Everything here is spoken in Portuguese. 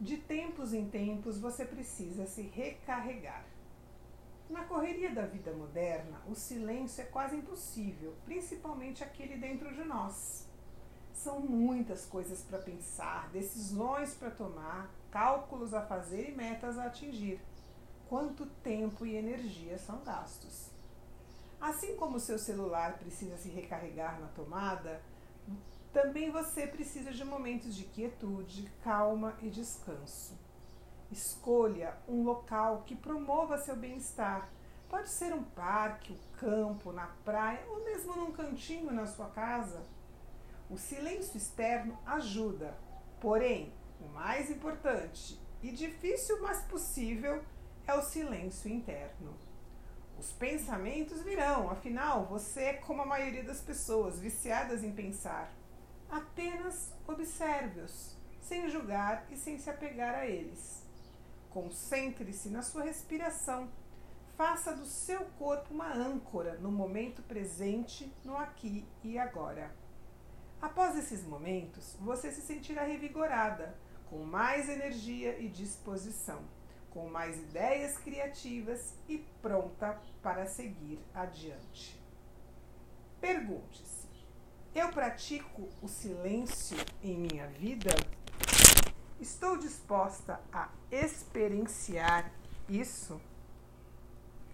De tempos em tempos você precisa se recarregar. Na correria da vida moderna, o silêncio é quase impossível, principalmente aquele dentro de nós. São muitas coisas para pensar, decisões para tomar, cálculos a fazer e metas a atingir. Quanto tempo e energia são gastos. Assim como o seu celular precisa se recarregar na tomada, também você precisa de momentos de quietude, calma e descanso. Escolha um local que promova seu bem-estar. Pode ser um parque, um campo, na praia ou mesmo num cantinho na sua casa. O silêncio externo ajuda, porém, o mais importante e difícil, mas possível, é o silêncio interno. Os pensamentos virão, afinal, você é como a maioria das pessoas, viciadas em pensar. Apenas observe-os, sem julgar e sem se apegar a eles. Concentre-se na sua respiração. Faça do seu corpo uma âncora no momento presente, no aqui e agora. Após esses momentos, você se sentirá revigorada, com mais energia e disposição, com mais ideias criativas e pronta para seguir adiante. Pergunte-se: eu pratico o silêncio em minha vida? Estou disposta a experienciar isso?